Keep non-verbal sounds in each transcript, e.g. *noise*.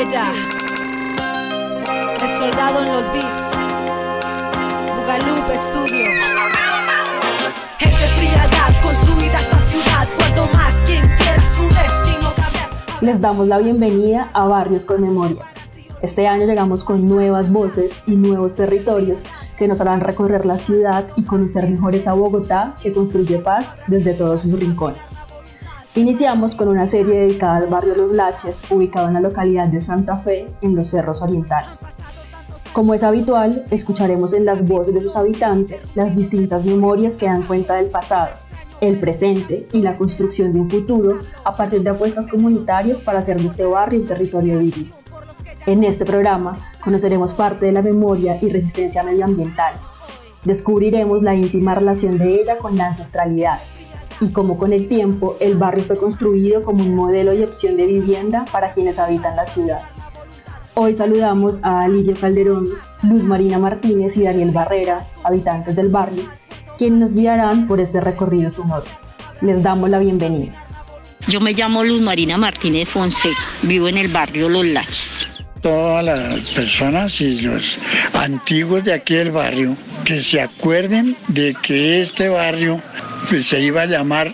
El Soldado en los Bugalup Studio. Frialdad construida esta ciudad, más quien quiera su destino. Les damos la bienvenida a Barrios con Memorias. Este año llegamos con nuevas voces y nuevos territorios que nos harán recorrer la ciudad y conocer mejor esa Bogotá que construye paz desde todos sus rincones. Iniciamos con una serie dedicada al barrio Los Laches, ubicado en la localidad de Santa Fe, en los Cerros Orientales. Como es habitual, escucharemos en las voces de sus habitantes las distintas memorias que dan cuenta del pasado, el presente y la construcción de un futuro a partir de apuestas comunitarias para hacer de este barrio un territorio vivo. En este programa conoceremos parte de la memoria y resistencia medioambiental. Descubriremos la íntima relación de ella con la ancestralidad y cómo con el tiempo el barrio fue construido como un modelo y opción de vivienda para quienes habitan la ciudad. Hoy saludamos a Lirio Calderón, Luz Marina Martínez y Daniel Barrera, habitantes del barrio, quienes nos guiarán por este recorrido sonoro. Les damos la bienvenida. Yo me llamo Luz Marina Martínez Fonseca, vivo en el barrio Los Laches. Todas las personas y los antiguos de aquí del barrio que se acuerden de que este barrio pues, se iba a llamar,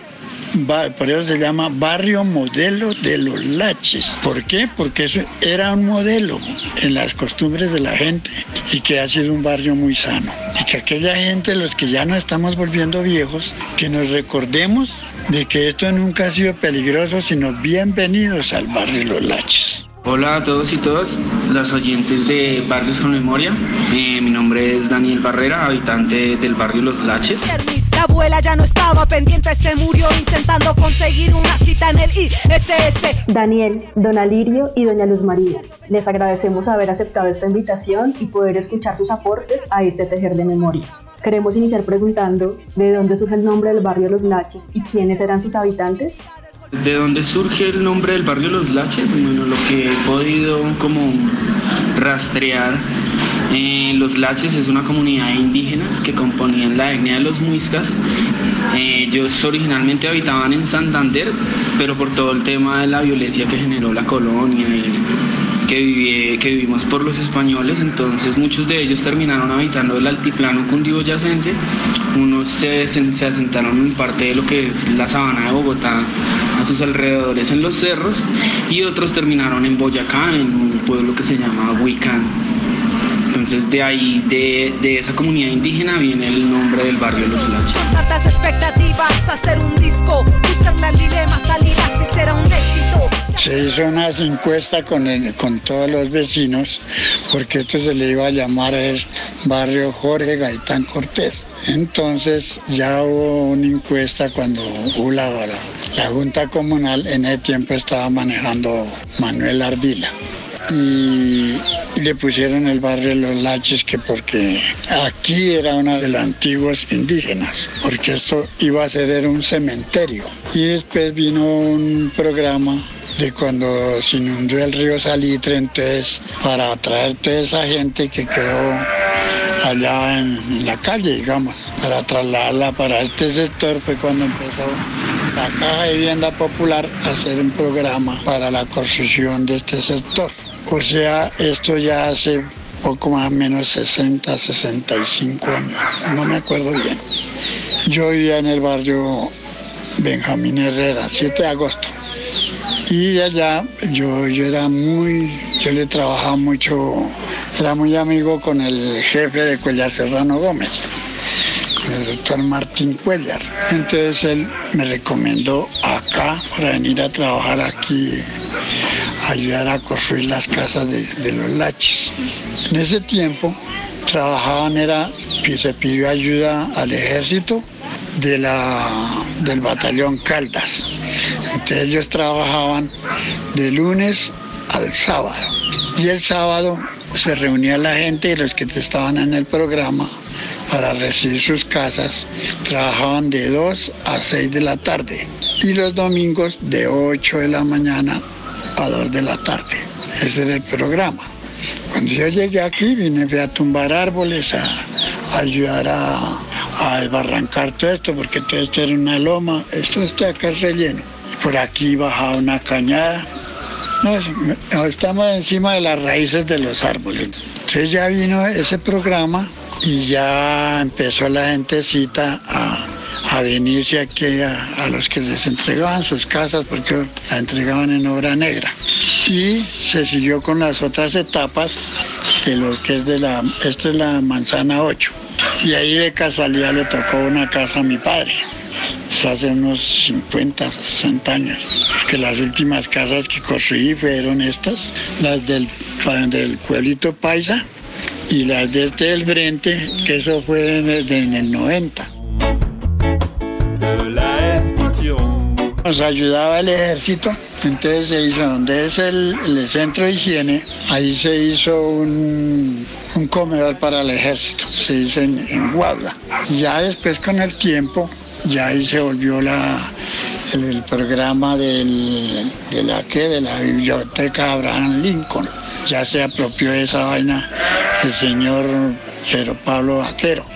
por eso se llama Barrio Modelo de los Laches. ¿Por qué? Porque eso era un modelo en las costumbres de la gente y que ha sido un barrio muy sano. Y que aquella gente, los que ya no estamos volviendo viejos, que nos recordemos de que esto nunca ha sido peligroso, sino bienvenidos al barrio Los Laches. Hola a todos y todas, los oyentes de Barrios con Memoria. Eh, mi nombre es Daniel Barrera, habitante del barrio Los Laches. La abuela ya no estaba pendiente, se murió intentando conseguir una cita en el ISS. Daniel, Don Alirio y Doña Luz María, les agradecemos haber aceptado esta invitación y poder escuchar sus aportes a este tejer de memorias. Queremos iniciar preguntando de dónde surge el nombre del barrio Los Laches y quiénes eran sus habitantes. ¿De dónde surge el nombre del barrio Los Laches? Bueno, lo que he podido como rastrear, eh, Los Laches es una comunidad de indígenas que componían la etnia de los muiscas. Eh, ellos originalmente habitaban en Santander, pero por todo el tema de la violencia que generó la colonia y que, viví- que vivimos por los españoles, entonces muchos de ellos terminaron habitando el altiplano cundiboyacense, unos se, se- se asentaron en parte de lo que es la sabana de Bogotá a sus alrededores en los cerros y otros terminaron en Boyacá, en un pueblo que se llama Huicán. Entonces de ahí, de, de esa comunidad indígena viene el nombre del barrio Los Laches. Tantas expectativas, hacer un disco, buscarle al dilema, salir así será un éxito. Se hizo unas encuestas con, con todos los vecinos porque esto se le iba a llamar el barrio Jorge Gaitán Cortés. Entonces ya hubo una encuesta cuando la, la, Junta Comunal, en ese tiempo estaba manejando Manuel Ardila. Y le pusieron el barrio Los Laches que porque aquí era una de los antiguos indígenas, porque esto iba a ser un cementerio. Y después vino un programa de cuando se inundó el río Salitre, entonces para atraer toda esa gente que quedó allá en la calle, digamos, para trasladarla para este sector fue cuando empezó la Caja de Vivienda Popular a hacer un programa para la construcción de este sector. O sea, esto ya hace poco más o menos 60, 65 años, no me acuerdo bien. Yo vivía en el barrio Benjamín Herrera, 7 de agosto. Y allá yo, yo era muy, yo le trabajaba mucho, era muy amigo con el jefe de Cuellar Serrano Gómez, el doctor Martín Cuellar. Entonces él me recomendó acá para venir a trabajar aquí, ayudar a construir las casas de, de los laches. En ese tiempo trabajaban, era, se pidió ayuda al ejército de la, del batallón Caldas. Entonces ellos trabajaban de lunes al sábado. Y el sábado se reunía la gente y los que estaban en el programa para recibir sus casas trabajaban de 2 a 6 de la tarde y los domingos de 8 de la mañana a 2 de la tarde. Ese era el programa. Cuando yo llegué aquí vine a tumbar árboles, a, ayudar a, a desbarrancar todo esto, porque todo esto era una loma. Esto está acá relleno. Y por aquí bajaba una cañada. No, estamos encima de las raíces de los árboles. Entonces ya vino ese programa y ya empezó la gentecita a, a venirse aquí a, los que les entregaban sus casas porque la entregaban en obra negra. Y se siguió con las otras etapas de lo que es de la, esto es la manzana 8. Y ahí de casualidad le tocó una casa a mi padre. Hace unos 50, 60 años. Que las últimas casas que construí fueron estas, las del, del pueblito Paisa y las de este del Brente, que eso fue en el 90. Nos ayudaba el ejército, entonces se hizo donde es el, centro de higiene, ahí se hizo un, comedor para el ejército, se hizo en, en Guadalajara. Ya después con el tiempo, ya ahí se volvió la, el, programa de la que de la biblioteca Abraham Lincoln. Ya se apropió de esa vaina el señor Pedro Pablo Vaquero,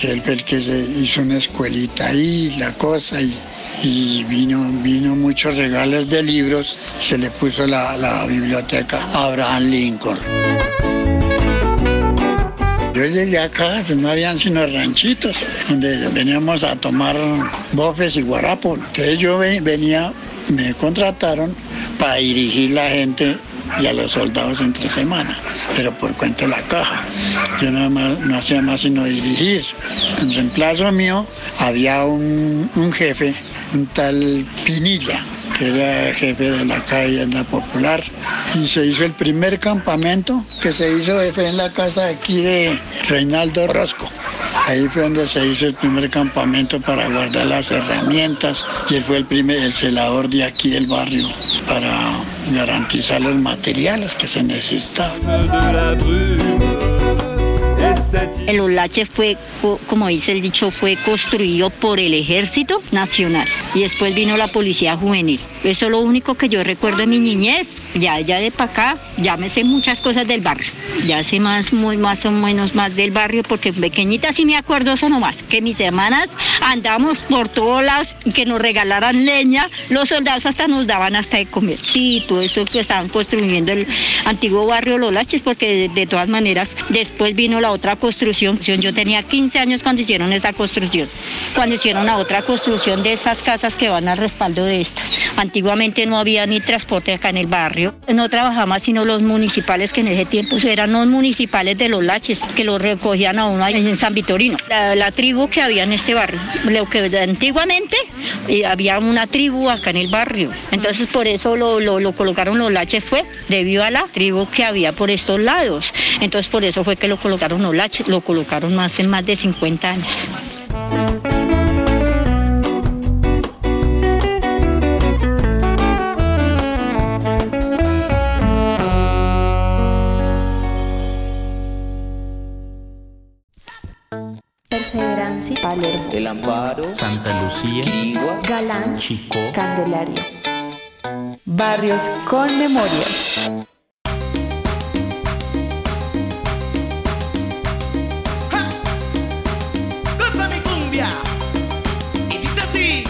que él el que se hizo una escuelita ahí, la cosa, y y vino, vino muchos regalos de libros, se le puso la, biblioteca Abraham Lincoln. Yo llegué acá, no habían sino ranchitos, donde veníamos a tomar bofes y guarapos. Entonces yo venía, me contrataron para dirigir la gente y a los soldados entre semana, pero por cuenta de la caja. Yo nada más, no hacía más sino dirigir. En reemplazo mío había un jefe un tal Pinilla, que era jefe de la calle la Popular, y se hizo el primer campamento que se hizo en la casa aquí de Reinaldo Rosco. Ahí fue donde se hizo el primer campamento para guardar las herramientas y él fue el primer el celador de aquí del barrio para garantizar los materiales que se necesitaban. El Olache fue, como dice el dicho, fue construido por el Ejército Nacional y después vino la Policía Juvenil. Eso es lo único que yo recuerdo de mi niñez. Ya, ya de para acá, ya me sé muchas cosas del barrio. Ya sé más, muy, más o menos más del barrio porque pequeñita sí me acuerdo eso nomás, que mis hermanas andamos por todos lados, que nos regalaran leña, los soldados hasta nos daban hasta de comer. Sí, todo eso que estaban construyendo el antiguo barrio Los Laches, porque de todas maneras después vino la otra construcción. Yo tenía 15 años cuando hicieron esa construcción, cuando hicieron la otra construcción de esas casas que van al respaldo de estas. Antiguamente no había ni transporte acá en el barrio, no trabajaban sino los municipales que en ese tiempo eran los municipales de los laches, que los recogían a uno en San Vitorino. La, tribu que había en este barrio, lo que antiguamente eh, había una tribu acá en el barrio. Entonces por eso lo, lo colocaron los laches fue debido a la tribu que había por estos lados. Entonces por eso fue que lo colocaron los laches, lo colocaron en más de 50 años. Perseverancia, Palermo, El Amparo, Santa Lucía, Quirigua, Galán, Chicó, Candelaria. Barrios con memorias.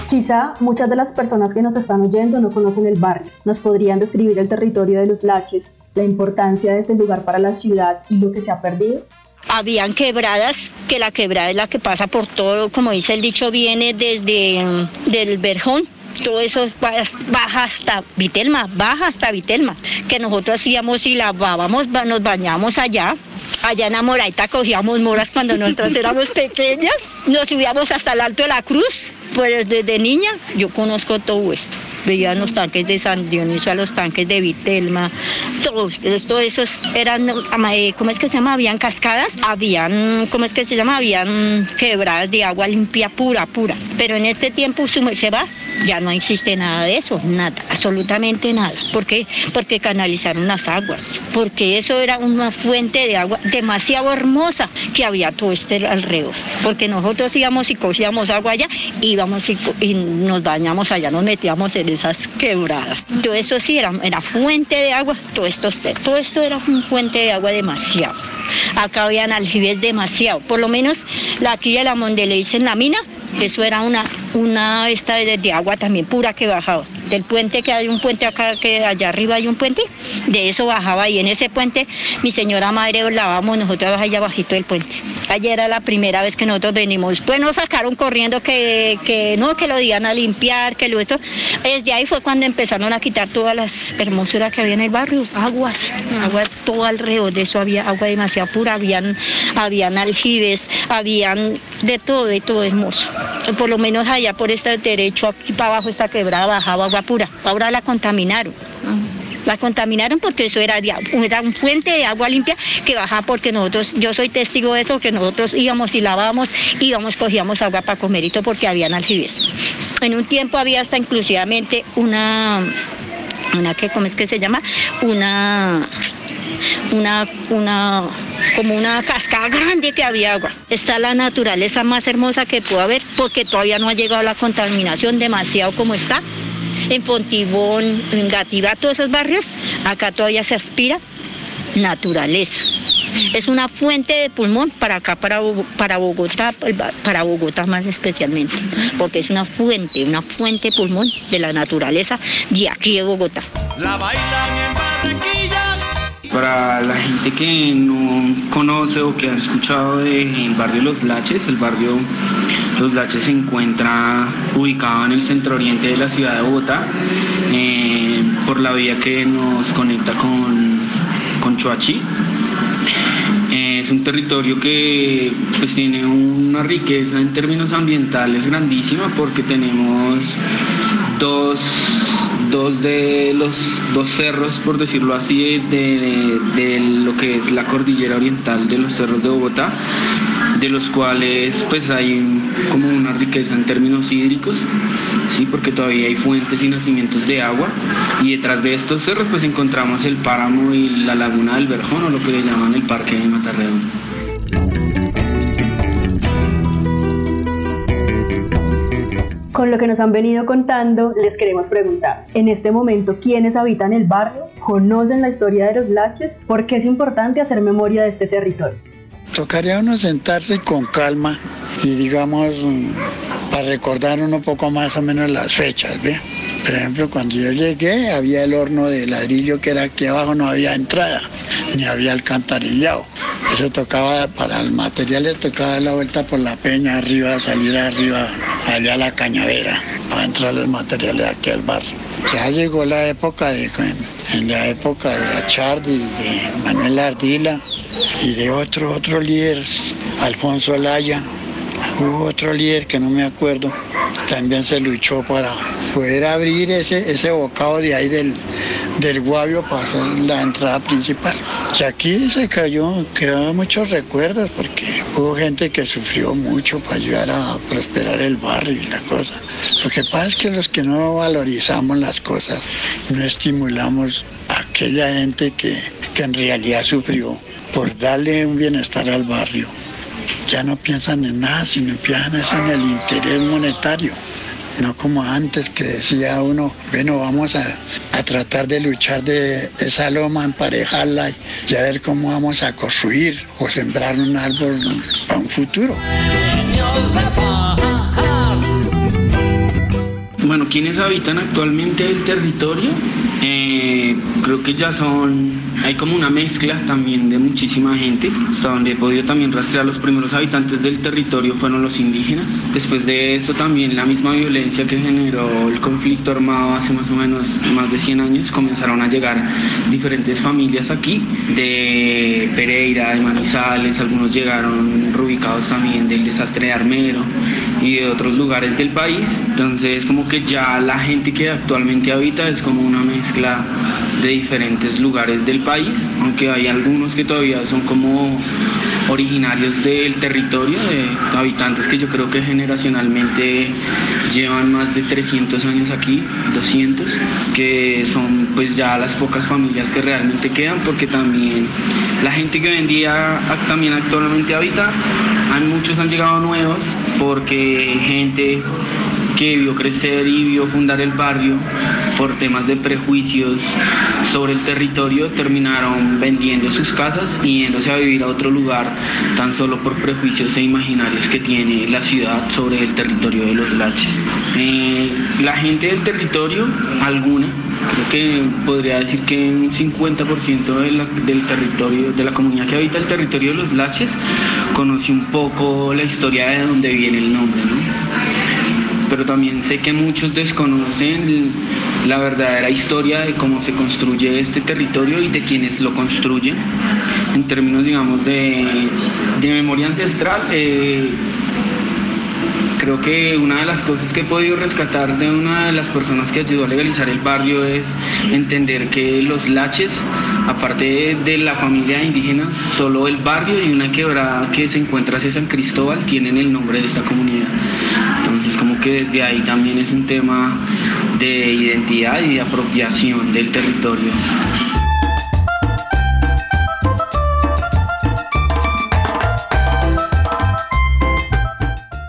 Quizá muchas de las personas que nos están oyendo no conocen el barrio. ¿Nos podrían describir el territorio de los Laches, la importancia de este lugar para la ciudad y lo que se ha perdido? Habían quebradas, que la quebrada es la que pasa por todo, como dice el dicho, viene desde mm, del Berjón, todo eso baja hasta Vitelma, baja hasta Vitelma, que nosotros hacíamos y lavábamos, nos bañábamos allá. Allá en Amoraita cogíamos moras cuando nosotros *laughs* éramos pequeñas, nos subíamos hasta el Alto de la Cruz, pues desde niña yo conozco todo esto. Veían los tanques de San Dionisio a los tanques de Vitelma, todo, todo eso eran, eh, ¿cómo es que se llama? Habían cascadas, habían, ¿cómo es que se llama? Habían quebradas de agua limpia, pura, pura. Pero en este tiempo se va, ya no existe nada de eso, nada, absolutamente nada. ¿Por qué? Porque canalizaron las aguas, porque eso era una fuente de agua demasiado hermosa que había todo este alrededor. Porque nosotros íbamos y cogíamos agua allá, íbamos y, y nos bañamos allá, nos metíamos en esas quebradas. Todo eso sí era, era fuente de agua, todo esto, todo esto era una fuente de agua demasiado. Acá habían aljibes demasiado, por lo menos la aquí de la Mondeleis en la mina, eso era una, una esta de, agua también pura que bajaba. Del puente que hay un puente acá, que allá arriba hay un puente, de eso bajaba y en ese puente mi señora madre lavábamos nosotros allá bajito del puente. Ayer era la primera vez que nosotros venimos. Pues nos sacaron corriendo que, que no, que lo iban a limpiar, que lo esto. Desde ahí fue cuando empezaron a quitar todas las hermosuras que había en el barrio, aguas, agua todo alrededor de eso había agua demasiado pura, habían, habían aljibes, habían de todo, de todo hermoso por lo menos allá por este derecho, aquí para abajo esta quebrada bajaba agua pura. Ahora la contaminaron. La contaminaron porque eso era, un fuente de agua limpia que bajaba porque nosotros, yo soy testigo de eso, que nosotros íbamos y lavábamos, íbamos, cogíamos agua para comer y todo porque habían aljibes. En un tiempo había hasta inclusivamente una, una que, ¿cómo es que se llama? Una una, una, como una cascada grande que había agua. Está la naturaleza más hermosa que puede haber porque todavía no ha llegado la contaminación demasiado como está. En Fontibón, en Gativá, todos esos barrios, acá todavía se aspira naturaleza. Es una fuente de pulmón para acá, para, para Bogotá, para Bogotá más especialmente, porque es una fuente, una fuente de pulmón de la naturaleza de aquí de Bogotá. Para la gente que no conoce o que ha escuchado del barrio Los Laches, el barrio Los Laches se encuentra ubicado en el centro oriente de la ciudad de Bogotá, eh, por la vía que nos conecta con, con Choachí. Eh, es un territorio que pues, tiene una riqueza en términos ambientales grandísima porque tenemos dos dos de los dos cerros, por decirlo así, de, lo que es la cordillera oriental de los cerros de Bogotá, de los cuales pues hay como una riqueza en términos hídricos, sí, porque todavía hay fuentes y nacimientos de agua, y detrás de estos cerros pues encontramos el páramo y la laguna del Verjón o lo que le llaman el parque de Matarreón. Con lo que nos han venido contando, les queremos preguntar, en este momento, ¿quiénes habitan el barrio? ¿Conocen la historia de los laches? ¿Por qué es importante hacer memoria de este territorio? Tocaría uno sentarse con calma y digamos, para recordar uno poco más o menos las fechas, ¿ve? Por ejemplo, cuando yo llegué había el horno de ladrillo que era aquí abajo, no había entrada, ni había alcantarillado. Eso tocaba, para el material tocaba dar la vuelta por la peña arriba, salir arriba, allá a la cañadera, para entrar los materiales aquí al barrio. Ya llegó la época de, en la época de Achardi, de Manuel Ardila y de otro, otro líder, Alfonso Alaya. Hubo otro líder que no me acuerdo, también se luchó para poder abrir ese, ese bocado de ahí del, del Guavio para la entrada principal. Y aquí se cayó, quedaron muchos recuerdos porque hubo gente que sufrió mucho para ayudar a prosperar el barrio y la cosa. Lo que pasa es que los que no valorizamos las cosas, no estimulamos a aquella gente que, que en realidad sufrió por darle un bienestar al barrio. Ya no piensan en nada, sino piensan en el interés monetario no como antes que decía uno, bueno, vamos a, tratar de luchar de esa loma, emparejarla y a ver cómo vamos a construir o sembrar un árbol para un futuro. Bueno, ¿quiénes habitan actualmente el territorio? Eh, creo que ya son, hay como una mezcla también de muchísima gente, hasta donde he podido también rastrear los primeros habitantes del territorio fueron los indígenas. Después de eso también la misma violencia que generó el conflicto armado hace más o menos más de 100 años, comenzaron a llegar diferentes familias aquí, de Pereira, de Manizales, algunos llegaron reubicados también del desastre de Armero y de otros lugares del país. Entonces como que ya la gente que actualmente habita es como una mezcla de diferentes lugares del país, aunque hay algunos que todavía son como originarios del territorio, de habitantes que yo creo que generacionalmente llevan más de 300 años aquí, 200, que son pues ya las pocas familias que realmente quedan, porque también la gente que hoy en día también actualmente habita, muchos han llegado nuevos, porque gente que vio crecer y vio fundar el barrio por temas de prejuicios sobre el territorio terminaron vendiendo sus casas y yéndose a vivir a otro lugar tan solo por prejuicios e imaginarios que tiene la ciudad sobre el territorio de los laches. Eh, la gente del territorio, alguna, creo que podría decir que un 50% del territorio, de la comunidad que habita el territorio de los laches, conoce un poco la historia de dónde viene el nombre, ¿no? Pero también sé que muchos desconocen la verdadera historia de cómo se construye este territorio y de quienes lo construyen en términos, digamos, de, memoria ancestral. Eh, creo que una de las cosas que he podido rescatar de una de las personas que ayudó a legalizar el barrio es entender que los laches, aparte de, la familia indígena, solo el barrio y una quebrada que se encuentra hacia San Cristóbal tienen el nombre de esta comunidad. Entonces como que desde ahí también es un tema de identidad y de apropiación del territorio.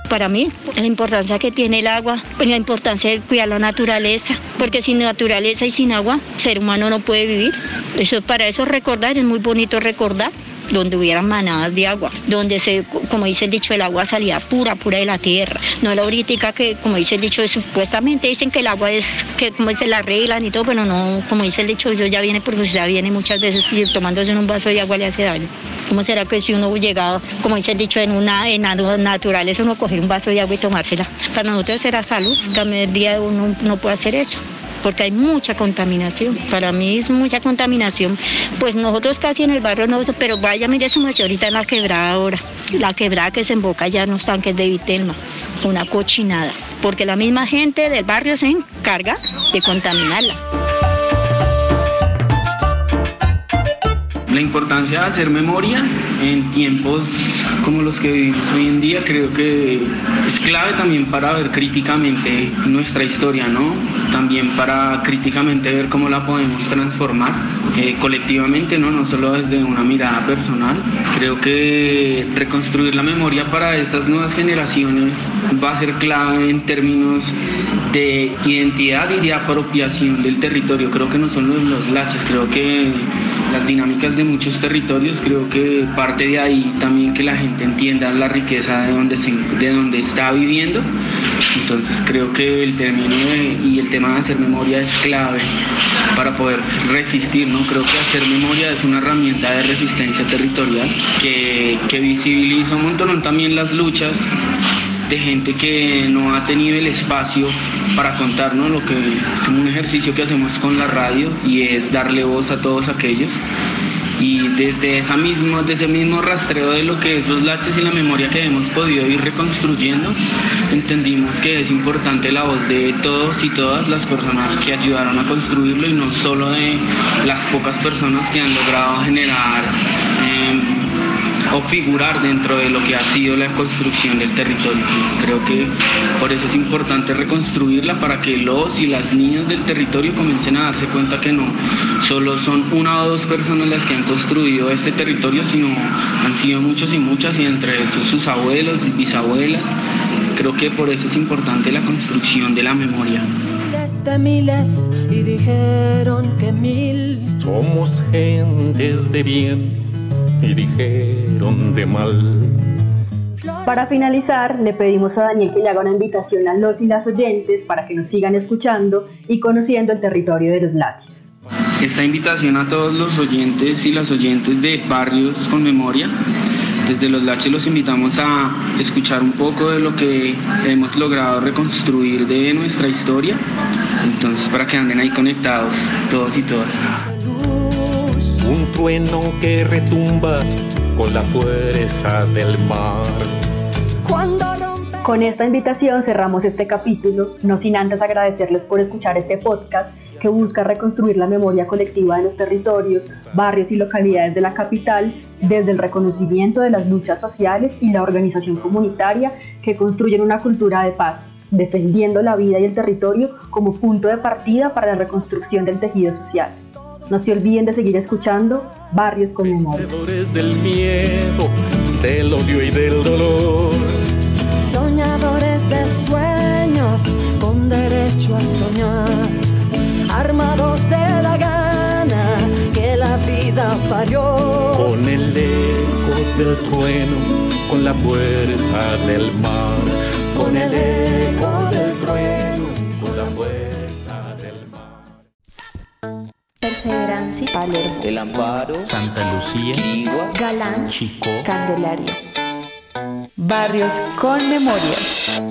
para mí, la importancia que tiene el agua, pues la importancia de cuidar la naturaleza, porque sin naturaleza y sin agua, ser humano no puede vivir. Eso para eso recordar, es muy bonito recordar donde hubiera manadas de agua, donde se, como dice el dicho, el agua salía pura, pura de la tierra, no la ahorita que, como dice el dicho, supuestamente dicen que el agua es, que como se la arreglan y todo, pero no, como dice el dicho, eso ya viene porque ya viene muchas veces y tomándose en un vaso de agua le hace daño. ¿Cómo será que si uno llegado, como dice el dicho, en una en naturales uno coger un vaso de agua y tomársela? Para nosotros será salud, también el día uno no puede hacer eso porque hay mucha contaminación. Para mí es mucha contaminación. Pues nosotros casi en el barrio no, pero vaya, mire su merced ahorita en la quebrada ahora. La quebrada que se emboca ya en los tanques de Vitelma. Una cochinada. Porque la misma gente del barrio se encarga de contaminarla. La importancia de hacer memoria en tiempos como los que vivimos hoy en día creo que es clave también para ver críticamente nuestra historia, ¿no? También para críticamente ver cómo la podemos transformar eh, colectivamente, ¿no? No solo desde una mirada personal. Creo que reconstruir la memoria para estas nuevas generaciones va a ser clave en términos de identidad y de apropiación del territorio. Creo que no son los, los laches, creo que las dinámicas de muchos territorios, creo que parte de ahí también que la gente entienda la riqueza de donde, de donde está viviendo. Entonces creo que el término y el tema de hacer memoria es clave para poder resistir, ¿no? Creo que hacer memoria es una herramienta de resistencia territorial que, que visibiliza un montón también las luchas de gente que no ha tenido el espacio para contarnos lo que es como un ejercicio que hacemos con la radio y es darle voz a todos aquellos desde, esa mismo, desde ese mismo rastreo de lo que es los laches y la memoria que hemos podido ir reconstruyendo, entendimos que es importante la voz de todos y todas las personas que ayudaron a construirlo y no solo de las pocas personas que han logrado generar o figurar dentro de lo que ha sido la construcción del territorio. Creo que por eso es importante reconstruirla para que los y las niñas del territorio comiencen a darse cuenta que no solo son una o dos personas las que han construido este territorio, sino han sido muchos y muchas y entre esos sus abuelos y bisabuelas. Creo que por eso es importante la construcción de la memoria. Miles de miles y dijeron que mil. Somos gentes de bien y dijeron de mal. Para finalizar, le pedimos a Daniel que le haga una invitación a los y las oyentes para que nos sigan escuchando y conociendo el territorio de los laches. Esta invitación a todos los oyentes y las oyentes de Barrios con Memoria. Desde los Laches los invitamos a escuchar un poco de lo que hemos logrado reconstruir de nuestra historia. Entonces, para que anden ahí conectados todos y todas un trueno que retumba con la fuerza del mar. Con esta invitación cerramos este capítulo, no sin antes agradecerles por escuchar este podcast que busca reconstruir la memoria colectiva de los territorios, barrios y localidades de la capital desde el reconocimiento de las luchas sociales y la organización comunitaria que construyen una cultura de paz, defendiendo la vida y el territorio como punto de partida para la reconstrucción del tejido social. No se olviden de seguir escuchando Barrios con Memoria. del miedo, del odio y del dolor. Soñadores de sueños con derecho a soñar. Armados de la gana que la vida parió. Con el eco del trueno, con la fuerza del mar. Con el eco del Palermo, El Amparo, Santa Lucía, Quirigua, Galán, Chicó, Candelaria. Barrios con memorias.